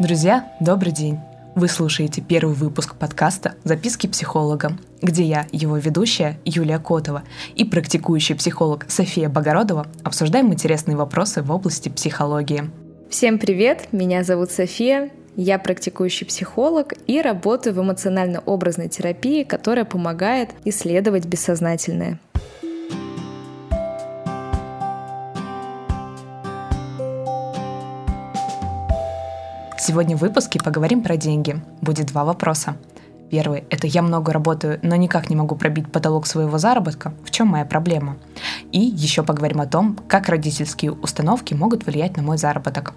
Друзья, добрый день! Вы слушаете первый выпуск подкаста «Записки психолога», где я, его ведущая Юлия Котова и практикующий психолог София Богородова обсуждаем интересные вопросы в области психологии. Всем привет, меня зовут София, я практикующий психолог и работаю в эмоционально-образной терапии, которая помогает исследовать бессознательное. Сегодня в выпуске поговорим про деньги. Будет два вопроса. Первый – это я много работаю, но никак не могу пробить потолок своего заработка. В чем моя проблема? И еще поговорим о том, как родительские установки могут влиять на мой заработок.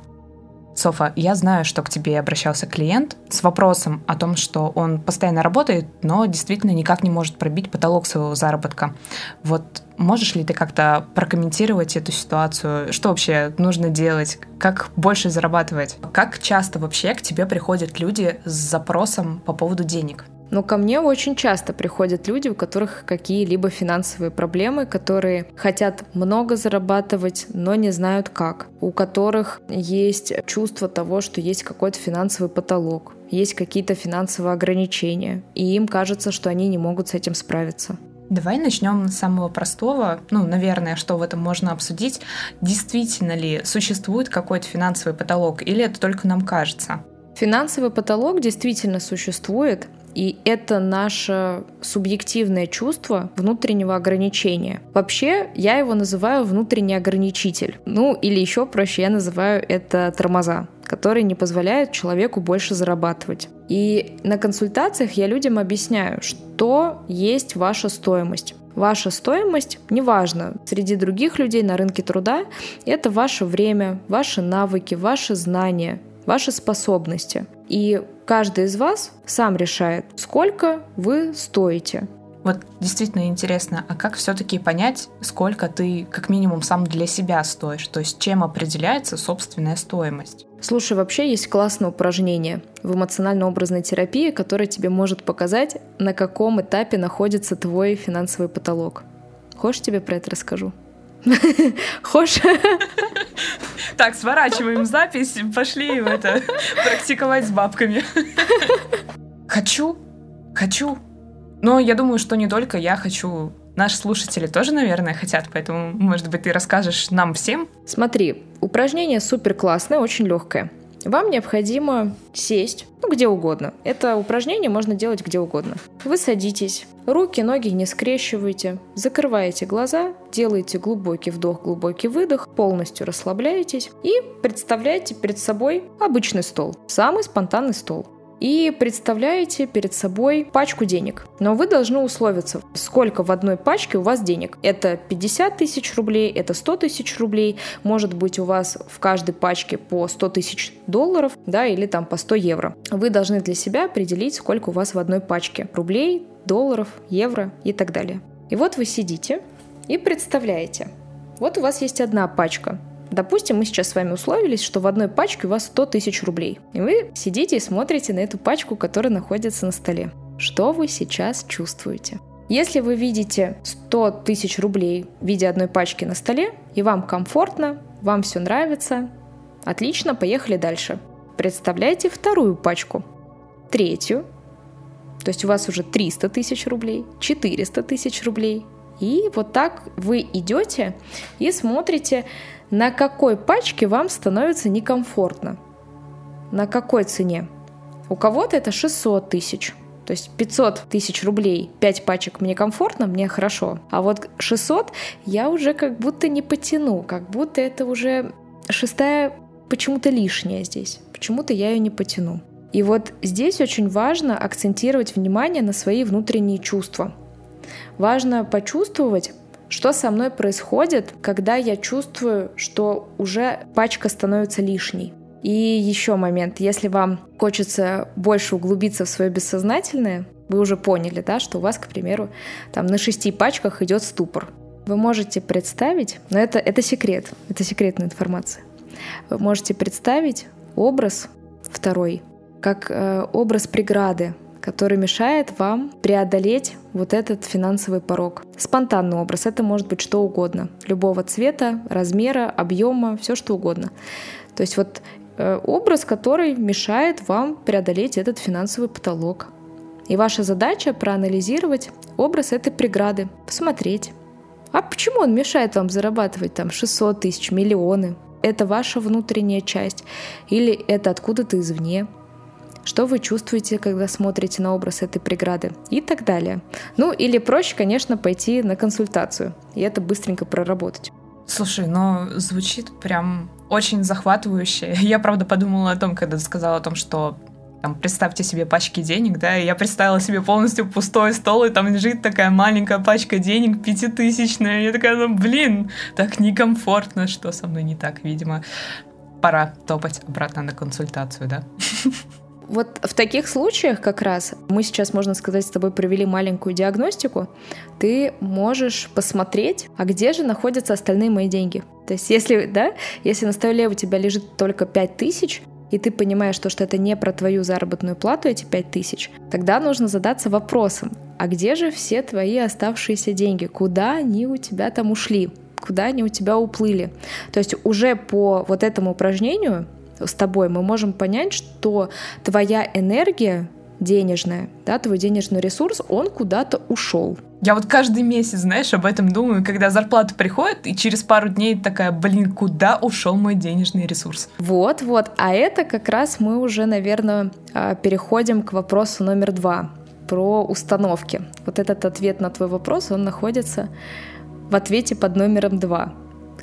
Софа, я знаю, что к тебе обращался клиент с вопросом о том, что он постоянно работает, но действительно никак не может пробить потолок своего заработка. Вот можешь ли ты как-то прокомментировать эту ситуацию? Что вообще нужно делать? Как больше зарабатывать? Как часто вообще к тебе приходят люди с запросом по поводу денег? Но ко мне очень часто приходят люди, у которых какие-либо финансовые проблемы, которые хотят много зарабатывать, но не знают как. У которых есть чувство того, что есть какой-то финансовый потолок, есть какие-то финансовые ограничения, и им кажется, что они не могут с этим справиться. Давай начнем с самого простого. Ну, наверное, что в этом можно обсудить. Действительно ли существует какой-то финансовый потолок, или это только нам кажется? Финансовый потолок действительно существует, и это наше субъективное чувство внутреннего ограничения. Вообще, я его называю внутренний ограничитель. Ну, или еще проще, я называю это тормоза которые не позволяют человеку больше зарабатывать. И на консультациях я людям объясняю, что есть ваша стоимость. Ваша стоимость, неважно, среди других людей на рынке труда, это ваше время, ваши навыки, ваши знания, ваши способности. И каждый из вас сам решает, сколько вы стоите. Вот действительно интересно, а как все-таки понять, сколько ты как минимум сам для себя стоишь? То есть чем определяется собственная стоимость? Слушай, вообще есть классное упражнение в эмоционально-образной терапии, которое тебе может показать, на каком этапе находится твой финансовый потолок. Хочешь, тебе про это расскажу? Хочешь? Так, сворачиваем запись, пошли в это практиковать с бабками. Хочу, хочу. Но я думаю, что не только я хочу. Наши слушатели тоже, наверное, хотят, поэтому, может быть, ты расскажешь нам всем? Смотри, упражнение супер классное, очень легкое. Вам необходимо сесть, ну, где угодно. Это упражнение можно делать где угодно. Вы садитесь, руки, ноги не скрещиваете, закрываете глаза, делаете глубокий вдох, глубокий выдох, полностью расслабляетесь и представляете перед собой обычный стол, самый спонтанный стол и представляете перед собой пачку денег. Но вы должны условиться, сколько в одной пачке у вас денег. Это 50 тысяч рублей, это 100 тысяч рублей, может быть у вас в каждой пачке по 100 тысяч долларов, да, или там по 100 евро. Вы должны для себя определить, сколько у вас в одной пачке рублей, долларов, евро и так далее. И вот вы сидите и представляете, вот у вас есть одна пачка Допустим, мы сейчас с вами условились, что в одной пачке у вас 100 тысяч рублей. И вы сидите и смотрите на эту пачку, которая находится на столе. Что вы сейчас чувствуете? Если вы видите 100 тысяч рублей в виде одной пачки на столе, и вам комфортно, вам все нравится, отлично, поехали дальше. Представляете вторую пачку, третью, то есть у вас уже 300 тысяч рублей, 400 тысяч рублей. И вот так вы идете и смотрите на какой пачке вам становится некомфортно? На какой цене? У кого-то это 600 тысяч. То есть 500 тысяч рублей, 5 пачек мне комфортно, мне хорошо. А вот 600 я уже как будто не потяну, как будто это уже шестая почему-то лишняя здесь. Почему-то я ее не потяну. И вот здесь очень важно акцентировать внимание на свои внутренние чувства. Важно почувствовать, что со мной происходит, когда я чувствую, что уже пачка становится лишней? И еще момент, если вам хочется больше углубиться в свое бессознательное, вы уже поняли, да, что у вас, к примеру, там на шести пачках идет ступор. Вы можете представить, но это, это секрет, это секретная информация. Вы можете представить образ второй, как э, образ преграды, который мешает вам преодолеть вот этот финансовый порог. Спонтанный образ — это может быть что угодно. Любого цвета, размера, объема, все что угодно. То есть вот э, образ, который мешает вам преодолеть этот финансовый потолок. И ваша задача проанализировать образ этой преграды, посмотреть. А почему он мешает вам зарабатывать там 600 тысяч, миллионы? Это ваша внутренняя часть или это откуда-то извне? Что вы чувствуете, когда смотрите на образ этой преграды? И так далее. Ну или проще, конечно, пойти на консультацию и это быстренько проработать. Слушай, ну звучит прям очень захватывающе. Я, правда, подумала о том, когда ты сказала о том, что там, представьте себе пачки денег, да, и я представила себе полностью пустой стол, и там лежит такая маленькая пачка денег, пятитысячная, и я такая, ну, блин, так некомфортно, что со мной не так, видимо. Пора топать обратно на консультацию, да? Вот в таких случаях как раз мы сейчас, можно сказать, с тобой провели маленькую диагностику. Ты можешь посмотреть, а где же находятся остальные мои деньги. То есть если, да, если на столе у тебя лежит только 5 тысяч, и ты понимаешь, что, что это не про твою заработную плату, эти 5 тысяч, тогда нужно задаться вопросом, а где же все твои оставшиеся деньги? Куда они у тебя там ушли? Куда они у тебя уплыли? То есть уже по вот этому упражнению с тобой мы можем понять, что твоя энергия денежная, да, твой денежный ресурс, он куда-то ушел. Я вот каждый месяц, знаешь, об этом думаю, когда зарплата приходит, и через пару дней такая, блин, куда ушел мой денежный ресурс? Вот, вот. А это как раз мы уже, наверное, а, переходим к вопросу номер два про установки. Вот этот ответ на твой вопрос, он находится в ответе под номером два.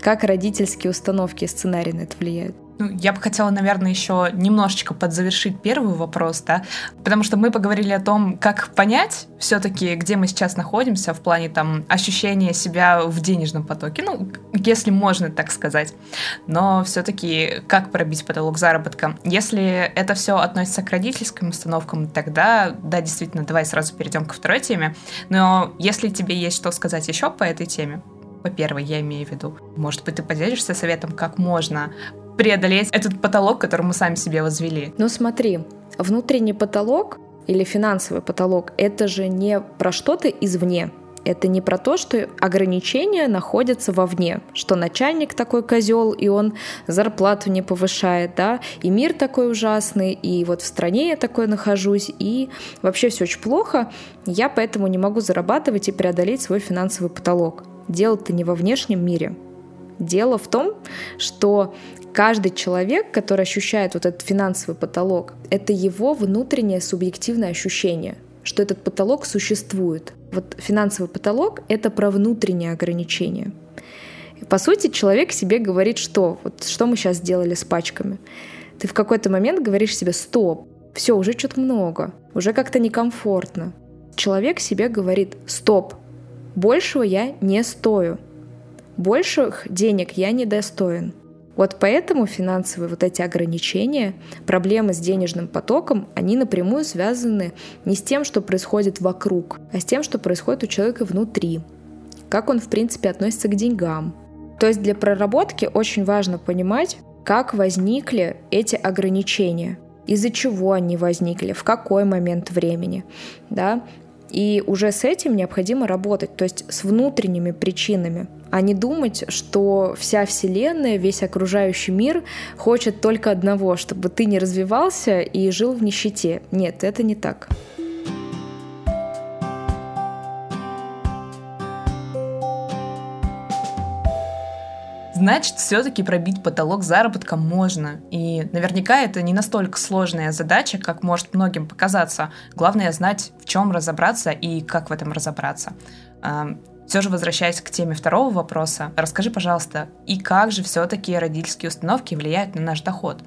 Как родительские установки и сценарии на это влияют? Ну, я бы хотела, наверное, еще немножечко подзавершить первый вопрос, да, потому что мы поговорили о том, как понять все-таки, где мы сейчас находимся в плане там ощущения себя в денежном потоке, ну, если можно так сказать, но все-таки как пробить потолок заработка? Если это все относится к родительским установкам, тогда, да, действительно, давай сразу перейдем ко второй теме, но если тебе есть что сказать еще по этой теме, по-первых, я имею в виду, может быть, ты поделишься советом, как можно преодолеть этот потолок, который мы сами себе возвели. Ну смотри, внутренний потолок или финансовый потолок — это же не про что-то извне, это не про то, что ограничения находятся вовне, что начальник такой козел, и он зарплату не повышает, да, и мир такой ужасный, и вот в стране я такой нахожусь, и вообще все очень плохо, я поэтому не могу зарабатывать и преодолеть свой финансовый потолок. Дело-то не во внешнем мире. Дело в том, что каждый человек, который ощущает вот этот финансовый потолок, это его внутреннее субъективное ощущение, что этот потолок существует. Вот финансовый потолок — это про внутреннее ограничение. по сути, человек себе говорит, что вот что мы сейчас сделали с пачками. Ты в какой-то момент говоришь себе «стоп», все, уже что-то много, уже как-то некомфортно. Человек себе говорит «стоп», большего я не стою, больших денег я не достоин — вот поэтому финансовые вот эти ограничения, проблемы с денежным потоком, они напрямую связаны не с тем, что происходит вокруг, а с тем, что происходит у человека внутри. Как он, в принципе, относится к деньгам. То есть для проработки очень важно понимать, как возникли эти ограничения, из-за чего они возникли, в какой момент времени. Да? И уже с этим необходимо работать, то есть с внутренними причинами, а не думать, что вся Вселенная, весь окружающий мир хочет только одного, чтобы ты не развивался и жил в нищете. Нет, это не так. Значит, все-таки пробить потолок заработка можно. И наверняка это не настолько сложная задача, как может многим показаться. Главное знать, в чем разобраться и как в этом разобраться. Все же возвращаясь к теме второго вопроса, расскажи, пожалуйста, и как же все-таки родительские установки влияют на наш доход?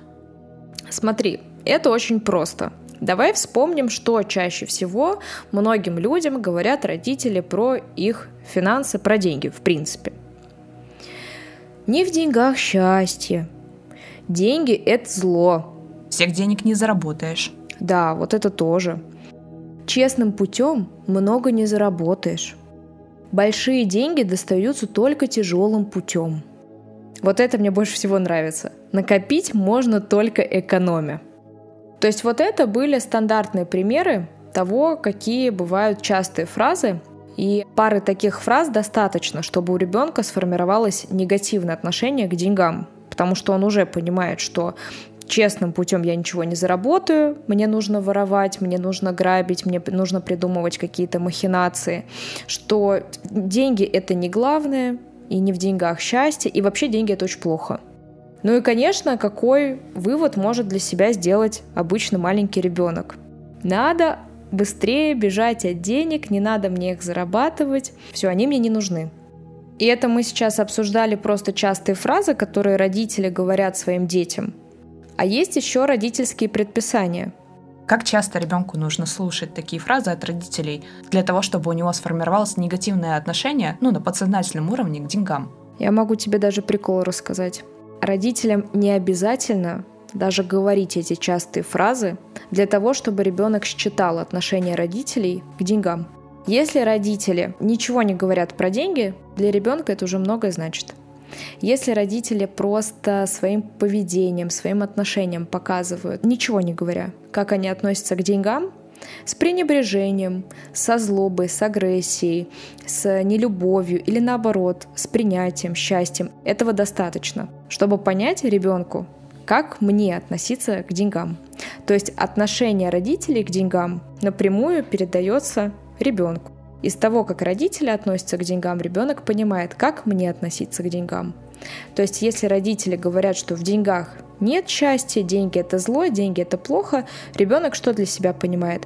Смотри, это очень просто. Давай вспомним, что чаще всего многим людям говорят родители про их финансы, про деньги, в принципе. Не в деньгах счастье. Деньги – это зло. Всех денег не заработаешь. Да, вот это тоже. Честным путем много не заработаешь. Большие деньги достаются только тяжелым путем. Вот это мне больше всего нравится. Накопить можно только экономя. То есть вот это были стандартные примеры того, какие бывают частые фразы, и пары таких фраз достаточно, чтобы у ребенка сформировалось негативное отношение к деньгам, потому что он уже понимает, что честным путем я ничего не заработаю, мне нужно воровать, мне нужно грабить, мне нужно придумывать какие-то махинации, что деньги это не главное, и не в деньгах счастье, и вообще деньги это очень плохо. Ну и, конечно, какой вывод может для себя сделать обычно маленький ребенок? Надо быстрее бежать от денег, не надо мне их зарабатывать, все, они мне не нужны. И это мы сейчас обсуждали просто частые фразы, которые родители говорят своим детям. А есть еще родительские предписания. Как часто ребенку нужно слушать такие фразы от родителей для того, чтобы у него сформировалось негативное отношение, ну, на подсознательном уровне к деньгам? Я могу тебе даже прикол рассказать. Родителям не обязательно даже говорить эти частые фразы для того, чтобы ребенок считал отношение родителей к деньгам. Если родители ничего не говорят про деньги, для ребенка это уже многое значит. Если родители просто своим поведением, своим отношением показывают, ничего не говоря, как они относятся к деньгам, с пренебрежением, со злобой, с агрессией, с нелюбовью или наоборот, с принятием, счастьем. Этого достаточно, чтобы понять ребенку, как мне относиться к деньгам. То есть отношение родителей к деньгам напрямую передается ребенку. Из того, как родители относятся к деньгам, ребенок понимает, как мне относиться к деньгам. То есть, если родители говорят, что в деньгах нет счастья, деньги это зло, деньги это плохо, ребенок что для себя понимает?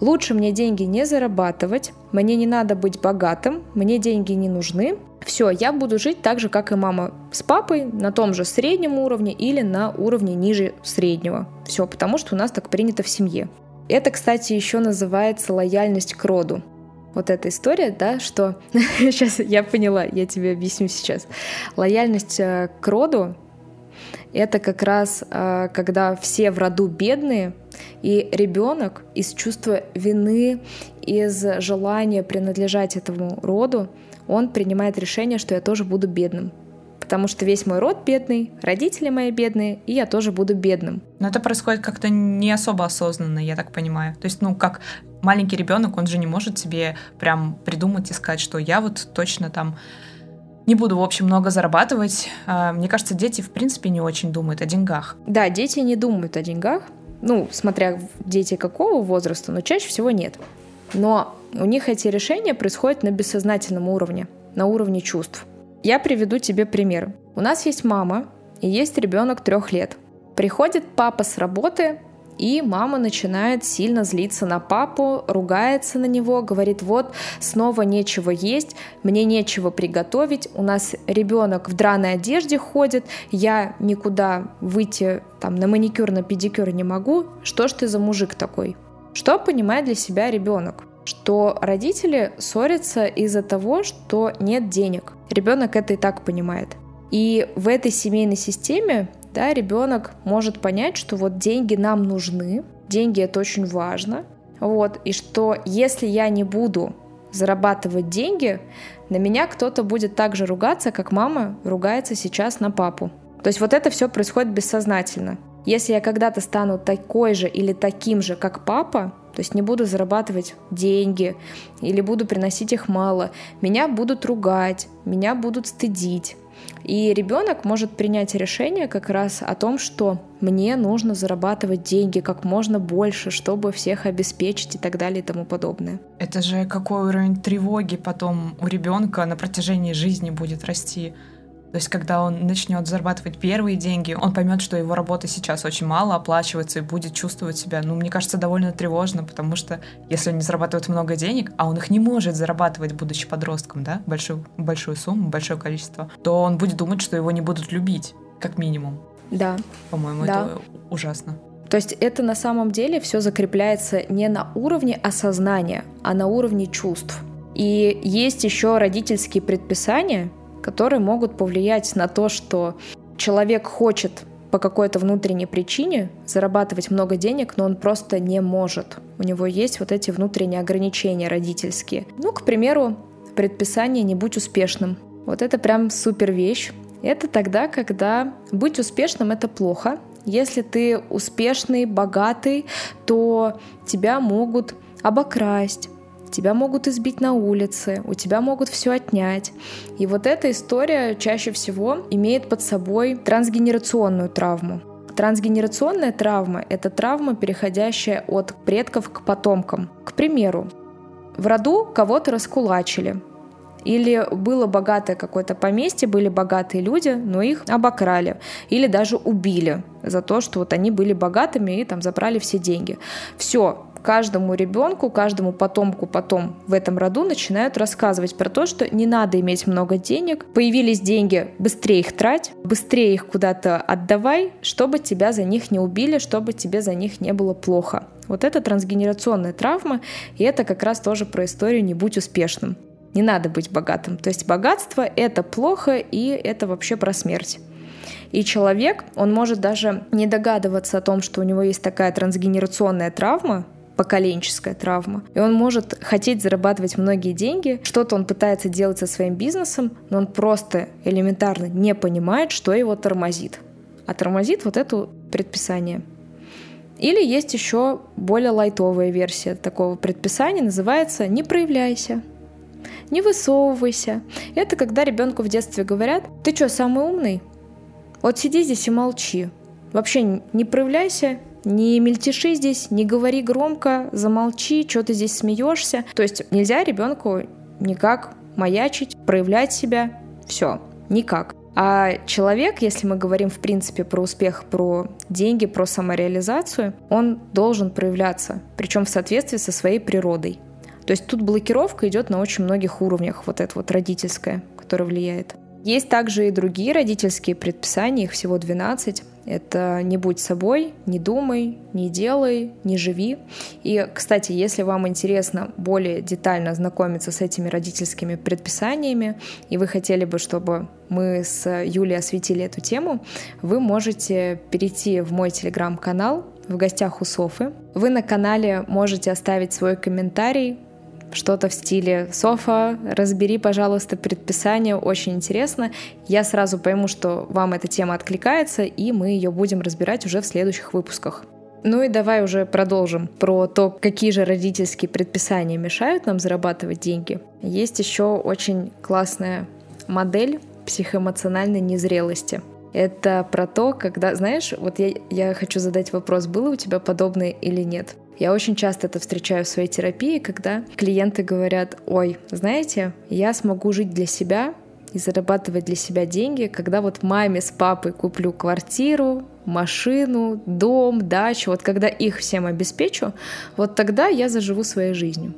Лучше мне деньги не зарабатывать, мне не надо быть богатым, мне деньги не нужны. Все, я буду жить так же, как и мама с папой, на том же среднем уровне или на уровне ниже среднего. Все, потому что у нас так принято в семье. Это, кстати, еще называется лояльность к роду. Вот эта история, да, что... сейчас я поняла, я тебе объясню сейчас. Лояльность э, к роду — это как раз э, когда все в роду бедные, и ребенок из чувства вины, из желания принадлежать этому роду, он принимает решение, что я тоже буду бедным потому что весь мой род бедный, родители мои бедные, и я тоже буду бедным. Но это происходит как-то не особо осознанно, я так понимаю. То есть, ну, как маленький ребенок, он же не может себе прям придумать и сказать, что я вот точно там не буду, в общем, много зарабатывать. А, мне кажется, дети, в принципе, не очень думают о деньгах. Да, дети не думают о деньгах. Ну, смотря дети какого возраста, но чаще всего нет. Но у них эти решения происходят на бессознательном уровне, на уровне чувств. Я приведу тебе пример. У нас есть мама и есть ребенок трех лет. Приходит папа с работы, и мама начинает сильно злиться на папу, ругается на него, говорит, вот, снова нечего есть, мне нечего приготовить, у нас ребенок в драной одежде ходит, я никуда выйти там на маникюр, на педикюр не могу, что ж ты за мужик такой? Что понимает для себя ребенок? что родители ссорятся из-за того, что нет денег. Ребенок это и так понимает. И в этой семейной системе да, ребенок может понять, что вот деньги нам нужны, деньги это очень важно, вот, и что если я не буду зарабатывать деньги, на меня кто-то будет так же ругаться, как мама ругается сейчас на папу. То есть вот это все происходит бессознательно. Если я когда-то стану такой же или таким же, как папа, то есть не буду зарабатывать деньги или буду приносить их мало. Меня будут ругать, меня будут стыдить. И ребенок может принять решение как раз о том, что мне нужно зарабатывать деньги как можно больше, чтобы всех обеспечить и так далее и тому подобное. Это же какой уровень тревоги потом у ребенка на протяжении жизни будет расти. То есть, когда он начнет зарабатывать первые деньги, он поймет, что его работа сейчас очень мало оплачивается и будет чувствовать себя, ну, мне кажется, довольно тревожно, потому что если он не зарабатывает много денег, а он их не может зарабатывать, будучи подростком, да, большую, большую сумму, большое количество, то он будет думать, что его не будут любить, как минимум. Да. По-моему, да. это ужасно. То есть это на самом деле все закрепляется не на уровне осознания, а на уровне чувств. И есть еще родительские предписания, которые могут повлиять на то, что человек хочет по какой-то внутренней причине зарабатывать много денег, но он просто не может. У него есть вот эти внутренние ограничения родительские. Ну, к примеру, предписание «не будь успешным». Вот это прям супер вещь. Это тогда, когда быть успешным — это плохо. Если ты успешный, богатый, то тебя могут обокрасть, тебя могут избить на улице, у тебя могут все отнять. И вот эта история чаще всего имеет под собой трансгенерационную травму. Трансгенерационная травма – это травма, переходящая от предков к потомкам. К примеру, в роду кого-то раскулачили, или было богатое какое-то поместье, были богатые люди, но их обокрали. Или даже убили за то, что вот они были богатыми и там забрали все деньги. Все, каждому ребенку, каждому потомку потом в этом роду начинают рассказывать про то, что не надо иметь много денег, появились деньги, быстрее их трать, быстрее их куда-то отдавай, чтобы тебя за них не убили, чтобы тебе за них не было плохо. Вот это трансгенерационная травма, и это как раз тоже про историю «не будь успешным». Не надо быть богатым. То есть богатство — это плохо, и это вообще про смерть. И человек, он может даже не догадываться о том, что у него есть такая трансгенерационная травма, поколенческая травма. И он может хотеть зарабатывать многие деньги, что-то он пытается делать со своим бизнесом, но он просто элементарно не понимает, что его тормозит. А тормозит вот это предписание. Или есть еще более лайтовая версия такого предписания, называется «не проявляйся» не высовывайся. Это когда ребенку в детстве говорят, ты что, самый умный? Вот сиди здесь и молчи. Вообще не проявляйся, не мельтеши здесь, не говори громко, замолчи, что ты здесь смеешься. То есть нельзя ребенку никак маячить, проявлять себя. Все, никак. А человек, если мы говорим в принципе про успех, про деньги, про самореализацию, он должен проявляться, причем в соответствии со своей природой. То есть тут блокировка идет на очень многих уровнях, вот это вот родительская, которая влияет. Есть также и другие родительские предписания, их всего 12. Это «не будь собой», «не думай», «не делай», «не живи». И, кстати, если вам интересно более детально знакомиться с этими родительскими предписаниями, и вы хотели бы, чтобы мы с Юлей осветили эту тему, вы можете перейти в мой телеграм-канал в гостях у Софы. Вы на канале можете оставить свой комментарий, что-то в стиле «Софа, разбери, пожалуйста, предписание, очень интересно». Я сразу пойму, что вам эта тема откликается, и мы ее будем разбирать уже в следующих выпусках. Ну и давай уже продолжим про то, какие же родительские предписания мешают нам зарабатывать деньги. Есть еще очень классная модель психоэмоциональной незрелости. Это про то, когда, знаешь, вот я, я хочу задать вопрос, было у тебя подобное или нет? Я очень часто это встречаю в своей терапии, когда клиенты говорят, ой, знаете, я смогу жить для себя и зарабатывать для себя деньги, когда вот маме с папой куплю квартиру, машину, дом, дачу, вот когда их всем обеспечу, вот тогда я заживу своей жизнью.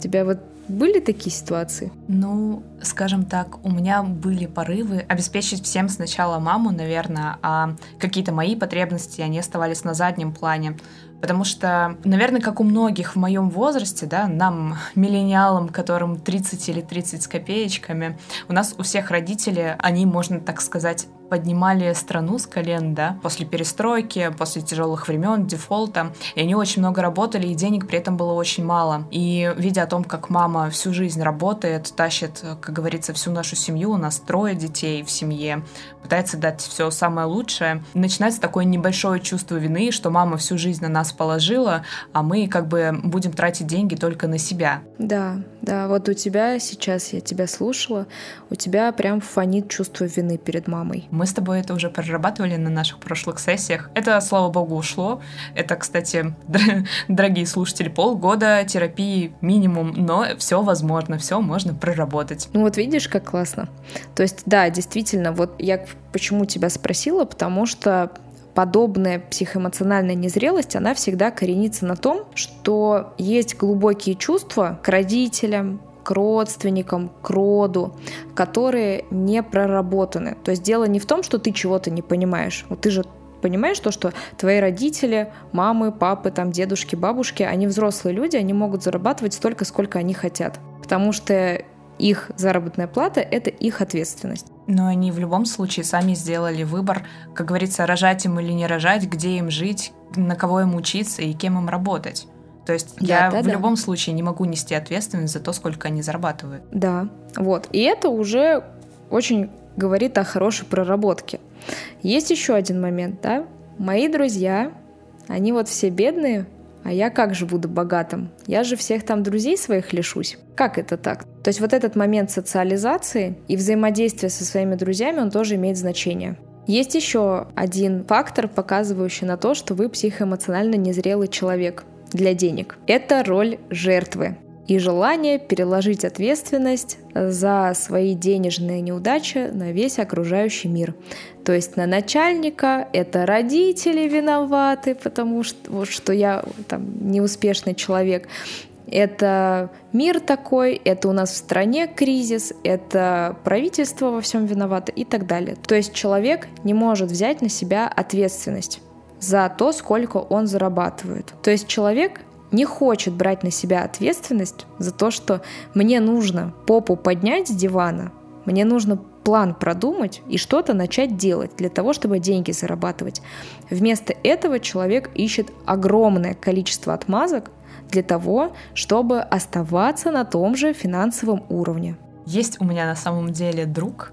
Тебя вот были такие ситуации? Ну, скажем так, у меня были порывы обеспечить всем сначала маму, наверное, а какие-то мои потребности, они оставались на заднем плане. Потому что, наверное, как у многих в моем возрасте, да, нам, миллениалам, которым 30 или 30 с копеечками, у нас у всех родители, они, можно так сказать, поднимали страну с колен, да, после перестройки, после тяжелых времен, дефолта, и они очень много работали, и денег при этом было очень мало. И видя о том, как мама всю жизнь работает, тащит, как говорится, всю нашу семью, у нас трое детей в семье, пытается дать все самое лучшее, начинается такое небольшое чувство вины, что мама всю жизнь на нас положила, а мы как бы будем тратить деньги только на себя. Да, да, вот у тебя сейчас, я тебя слушала, у тебя прям фонит чувство вины перед мамой. Мы с тобой это уже прорабатывали на наших прошлых сессиях. Это, слава богу, ушло. Это, кстати, дорогие слушатели, полгода терапии минимум, но все возможно, все можно проработать. Ну вот видишь, как классно. То есть, да, действительно, вот я почему тебя спросила, потому что подобная психоэмоциональная незрелость, она всегда коренится на том, что есть глубокие чувства к родителям, к родственникам, к роду, которые не проработаны. То есть дело не в том, что ты чего-то не понимаешь. Вот ты же понимаешь то, что твои родители, мамы, папы, там, дедушки, бабушки, они взрослые люди, они могут зарабатывать столько, сколько они хотят. Потому что их заработная плата — это их ответственность. Но они в любом случае сами сделали выбор, как говорится, рожать им или не рожать, где им жить, на кого им учиться и кем им работать. То есть да, я да, в да. любом случае не могу нести ответственность за то, сколько они зарабатывают. Да, вот. И это уже очень говорит о хорошей проработке. Есть еще один момент, да? Мои друзья, они вот все бедные, а я как же буду богатым? Я же всех там друзей своих лишусь. Как это так? То есть вот этот момент социализации и взаимодействия со своими друзьями, он тоже имеет значение. Есть еще один фактор, показывающий на то, что вы психоэмоционально незрелый человек для денег. Это роль жертвы и желание переложить ответственность за свои денежные неудачи на весь окружающий мир. То есть на начальника это родители виноваты, потому что, вот, что я там неуспешный человек. Это мир такой, это у нас в стране кризис, это правительство во всем виновато и так далее. То есть человек не может взять на себя ответственность за то, сколько он зарабатывает. То есть человек не хочет брать на себя ответственность за то, что мне нужно попу поднять с дивана, мне нужно план продумать и что-то начать делать для того, чтобы деньги зарабатывать. Вместо этого человек ищет огромное количество отмазок для того, чтобы оставаться на том же финансовом уровне. Есть у меня на самом деле друг,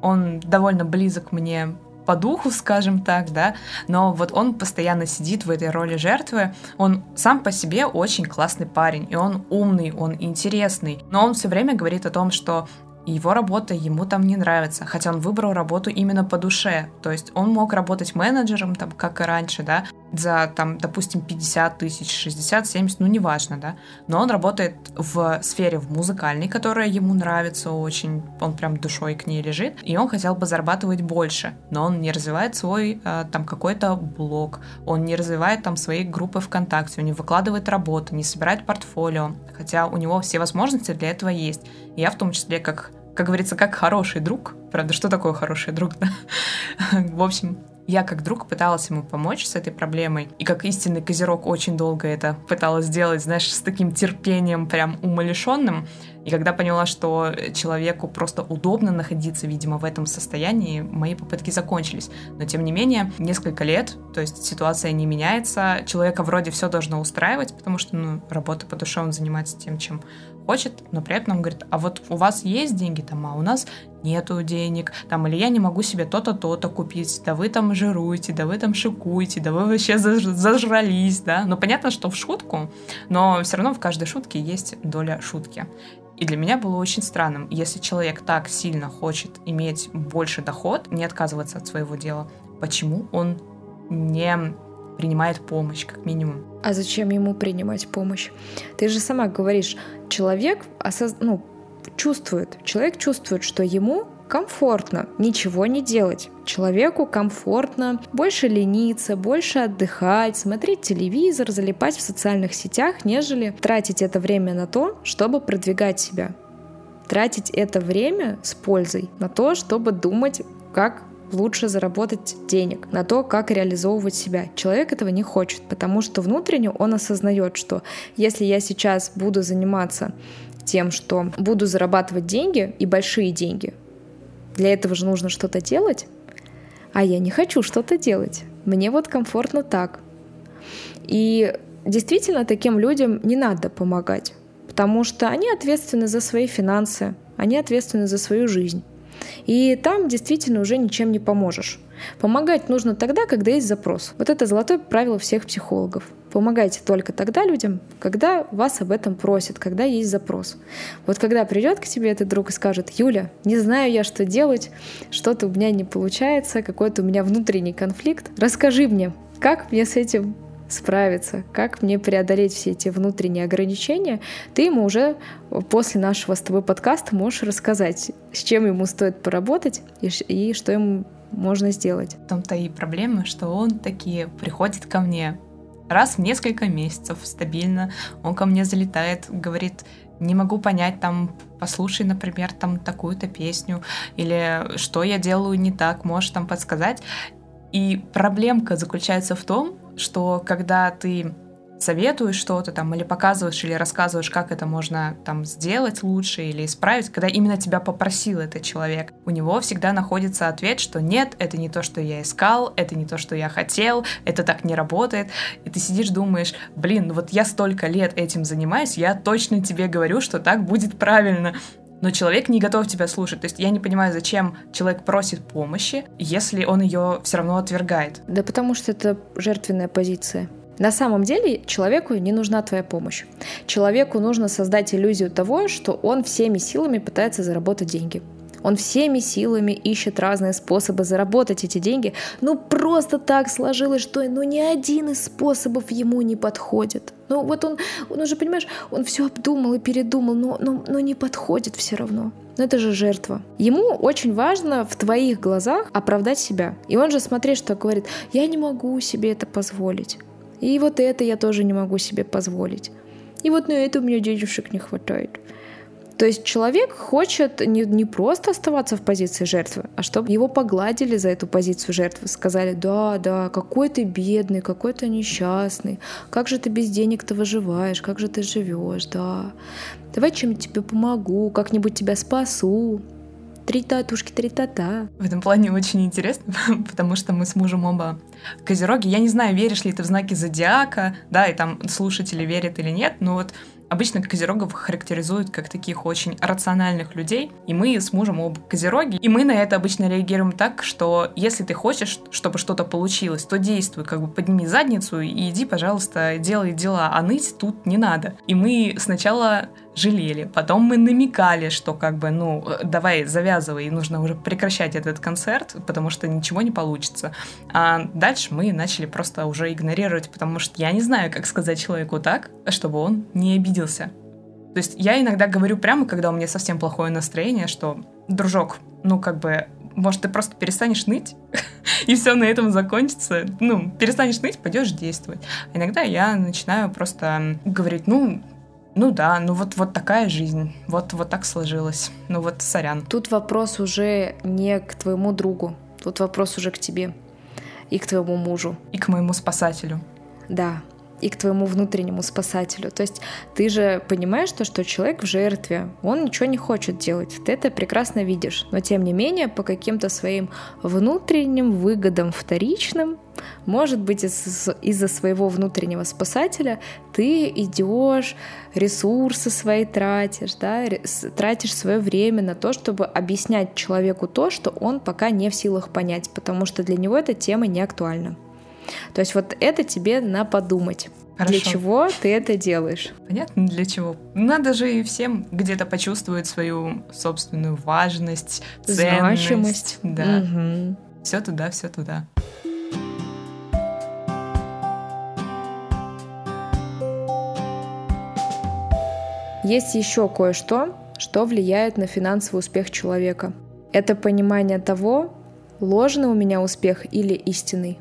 он довольно близок мне по духу, скажем так, да, но вот он постоянно сидит в этой роли жертвы, он сам по себе очень классный парень, и он умный, он интересный, но он все время говорит о том, что его работа ему там не нравится, хотя он выбрал работу именно по душе. То есть он мог работать менеджером, там, как и раньше, да, за, там, допустим, 50 тысяч, 60, 70, ну, неважно, да. Но он работает в сфере в музыкальной, которая ему нравится очень, он прям душой к ней лежит, и он хотел бы зарабатывать больше, но он не развивает свой, э, там, какой-то блог, он не развивает там свои группы ВКонтакте, он не выкладывает работу, не собирает портфолио, хотя у него все возможности для этого есть. Я в том числе как как говорится, как хороший друг. Правда, что такое хороший друг, да? В общем, я как друг пыталась ему помочь с этой проблемой, и как истинный козерог очень долго это пыталась сделать, знаешь, с таким терпением прям умалишенным. И когда поняла, что человеку просто удобно находиться, видимо, в этом состоянии, мои попытки закончились. Но тем не менее, несколько лет, то есть ситуация не меняется, человека вроде все должно устраивать, потому что, ну, работа по душе, он занимается тем, чем хочет, но при этом говорит, а вот у вас есть деньги там, а у нас нету денег, там, или я не могу себе то-то, то-то купить, да вы там жируете, да вы там шикуете, да вы вообще зажрались, да. Ну, понятно, что в шутку, но все равно в каждой шутке есть доля шутки. И для меня было очень странным, если человек так сильно хочет иметь больше доход, не отказываться от своего дела, почему он не принимает помощь, как минимум. А зачем ему принимать помощь? Ты же сама говоришь, человек осоз... ну, чувствует, человек чувствует, что ему комфортно ничего не делать. Человеку комфортно больше лениться, больше отдыхать, смотреть телевизор, залипать в социальных сетях, нежели тратить это время на то, чтобы продвигать себя. Тратить это время с пользой на то, чтобы думать, как лучше заработать денег, на то, как реализовывать себя. Человек этого не хочет, потому что внутренне он осознает, что если я сейчас буду заниматься тем, что буду зарабатывать деньги и большие деньги, для этого же нужно что-то делать, а я не хочу что-то делать. Мне вот комфортно так. И действительно таким людям не надо помогать, потому что они ответственны за свои финансы, они ответственны за свою жизнь. И там действительно уже ничем не поможешь. Помогать нужно тогда, когда есть запрос. Вот это золотое правило всех психологов. Помогайте только тогда людям, когда вас об этом просят, когда есть запрос. Вот когда придет к тебе этот друг и скажет, Юля, не знаю я, что делать, что-то у меня не получается, какой-то у меня внутренний конфликт, расскажи мне, как мне с этим справиться, как мне преодолеть все эти внутренние ограничения, ты ему уже после нашего с тобой подкаста можешь рассказать, с чем ему стоит поработать и, и что ему можно сделать. В том-то и проблема, что он такие приходит ко мне раз в несколько месяцев стабильно, он ко мне залетает, говорит, не могу понять, там, послушай, например, там такую-то песню, или что я делаю не так, можешь там подсказать. И проблемка заключается в том, что когда ты советуешь что-то там, или показываешь, или рассказываешь, как это можно там сделать лучше или исправить, когда именно тебя попросил этот человек, у него всегда находится ответ, что нет, это не то, что я искал, это не то, что я хотел, это так не работает. И ты сидишь, думаешь, блин, ну вот я столько лет этим занимаюсь, я точно тебе говорю, что так будет правильно но человек не готов тебя слушать. То есть я не понимаю, зачем человек просит помощи, если он ее все равно отвергает. Да потому что это жертвенная позиция. На самом деле человеку не нужна твоя помощь. Человеку нужно создать иллюзию того, что он всеми силами пытается заработать деньги. Он всеми силами ищет разные способы заработать эти деньги. Ну просто так сложилось, что ну ни один из способов ему не подходит. Ну вот он, он уже, понимаешь, он все обдумал и передумал, но, но, но не подходит все равно. Но это же жертва. Ему очень важно в твоих глазах оправдать себя. И он же, смотри, что говорит, я не могу себе это позволить. И вот это я тоже не могу себе позволить. И вот на это у меня денежек не хватает. То есть человек хочет не, не просто оставаться в позиции жертвы, а чтобы его погладили за эту позицию жертвы. Сказали, да, да, какой ты бедный, какой ты несчастный, как же ты без денег-то выживаешь, как же ты живешь, да. Давай чем-нибудь тебе помогу, как-нибудь тебя спасу. Три татушки, три тата. В этом плане очень интересно, потому что мы с мужем оба козероги. Я не знаю, веришь ли ты в знаки зодиака, да, и там слушатели верят или нет, но вот Обычно козерогов характеризуют как таких очень рациональных людей, и мы с мужем оба козероги, и мы на это обычно реагируем так, что если ты хочешь, чтобы что-то получилось, то действуй, как бы подними задницу и иди, пожалуйста, делай дела, а ныть тут не надо. И мы сначала жалели. Потом мы намекали, что как бы, ну, давай завязывай, нужно уже прекращать этот концерт, потому что ничего не получится. А дальше мы начали просто уже игнорировать, потому что я не знаю, как сказать человеку так, чтобы он не обиделся. То есть я иногда говорю прямо, когда у меня совсем плохое настроение, что, дружок, ну как бы, может, ты просто перестанешь ныть, и все на этом закончится. Ну, перестанешь ныть, пойдешь действовать. А иногда я начинаю просто говорить, ну, ну да, ну вот, вот такая жизнь, вот, вот так сложилось. Ну вот, сорян. Тут вопрос уже не к твоему другу, тут вопрос уже к тебе и к твоему мужу. И к моему спасателю. Да, и к твоему внутреннему спасателю. То есть ты же понимаешь то, что человек в жертве, он ничего не хочет делать. Ты это прекрасно видишь. Но тем не менее, по каким-то своим внутренним выгодам вторичным, может быть, из-за своего внутреннего спасателя ты идешь, ресурсы свои тратишь, да, тратишь свое время на то, чтобы объяснять человеку то, что он пока не в силах понять, потому что для него эта тема не актуальна. То есть вот это тебе на подумать. Хорошо. Для чего ты это делаешь? Понятно, для чего. Надо же и всем где-то почувствовать свою собственную важность, ценность. Значимость. Да. Угу. Все туда, все туда. Есть еще кое-что, что влияет на финансовый успех человека. Это понимание того, ложный у меня успех или истинный.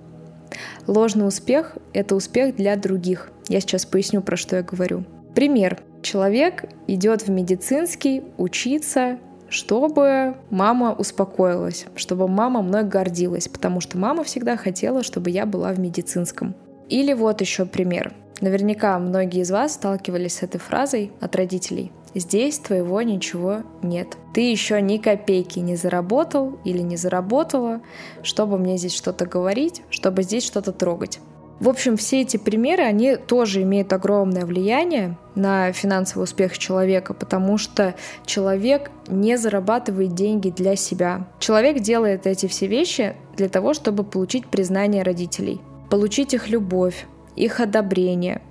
Ложный успех — это успех для других. Я сейчас поясню, про что я говорю. Пример. Человек идет в медицинский учиться, чтобы мама успокоилась, чтобы мама мной гордилась, потому что мама всегда хотела, чтобы я была в медицинском. Или вот еще пример. Наверняка многие из вас сталкивались с этой фразой от родителей. Здесь твоего ничего нет. Ты еще ни копейки не заработал или не заработала, чтобы мне здесь что-то говорить, чтобы здесь что-то трогать. В общем, все эти примеры, они тоже имеют огромное влияние на финансовый успех человека, потому что человек не зарабатывает деньги для себя. Человек делает эти все вещи для того, чтобы получить признание родителей, получить их любовь, их одобрение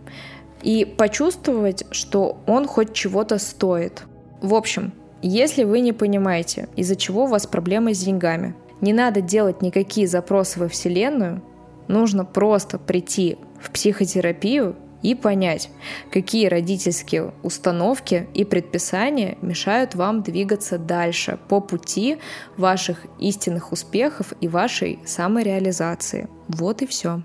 и почувствовать, что он хоть чего-то стоит. В общем, если вы не понимаете, из-за чего у вас проблемы с деньгами, не надо делать никакие запросы во Вселенную, нужно просто прийти в психотерапию и понять, какие родительские установки и предписания мешают вам двигаться дальше по пути ваших истинных успехов и вашей самореализации. Вот и все.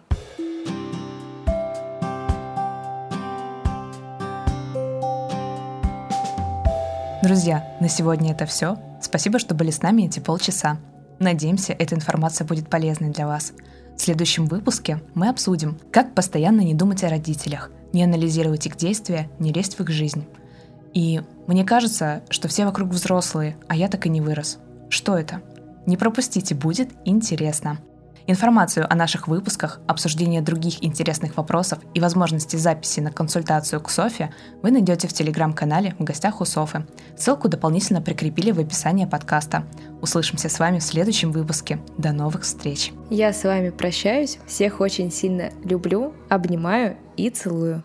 Друзья, на сегодня это все. Спасибо, что были с нами эти полчаса. Надеемся, эта информация будет полезной для вас. В следующем выпуске мы обсудим, как постоянно не думать о родителях, не анализировать их действия, не лезть в их жизнь. И мне кажется, что все вокруг взрослые, а я так и не вырос. Что это? Не пропустите, будет интересно. Информацию о наших выпусках, обсуждение других интересных вопросов и возможности записи на консультацию к Софе вы найдете в телеграм-канале «В гостях у Софы». Ссылку дополнительно прикрепили в описании подкаста. Услышимся с вами в следующем выпуске. До новых встреч! Я с вами прощаюсь. Всех очень сильно люблю, обнимаю и целую.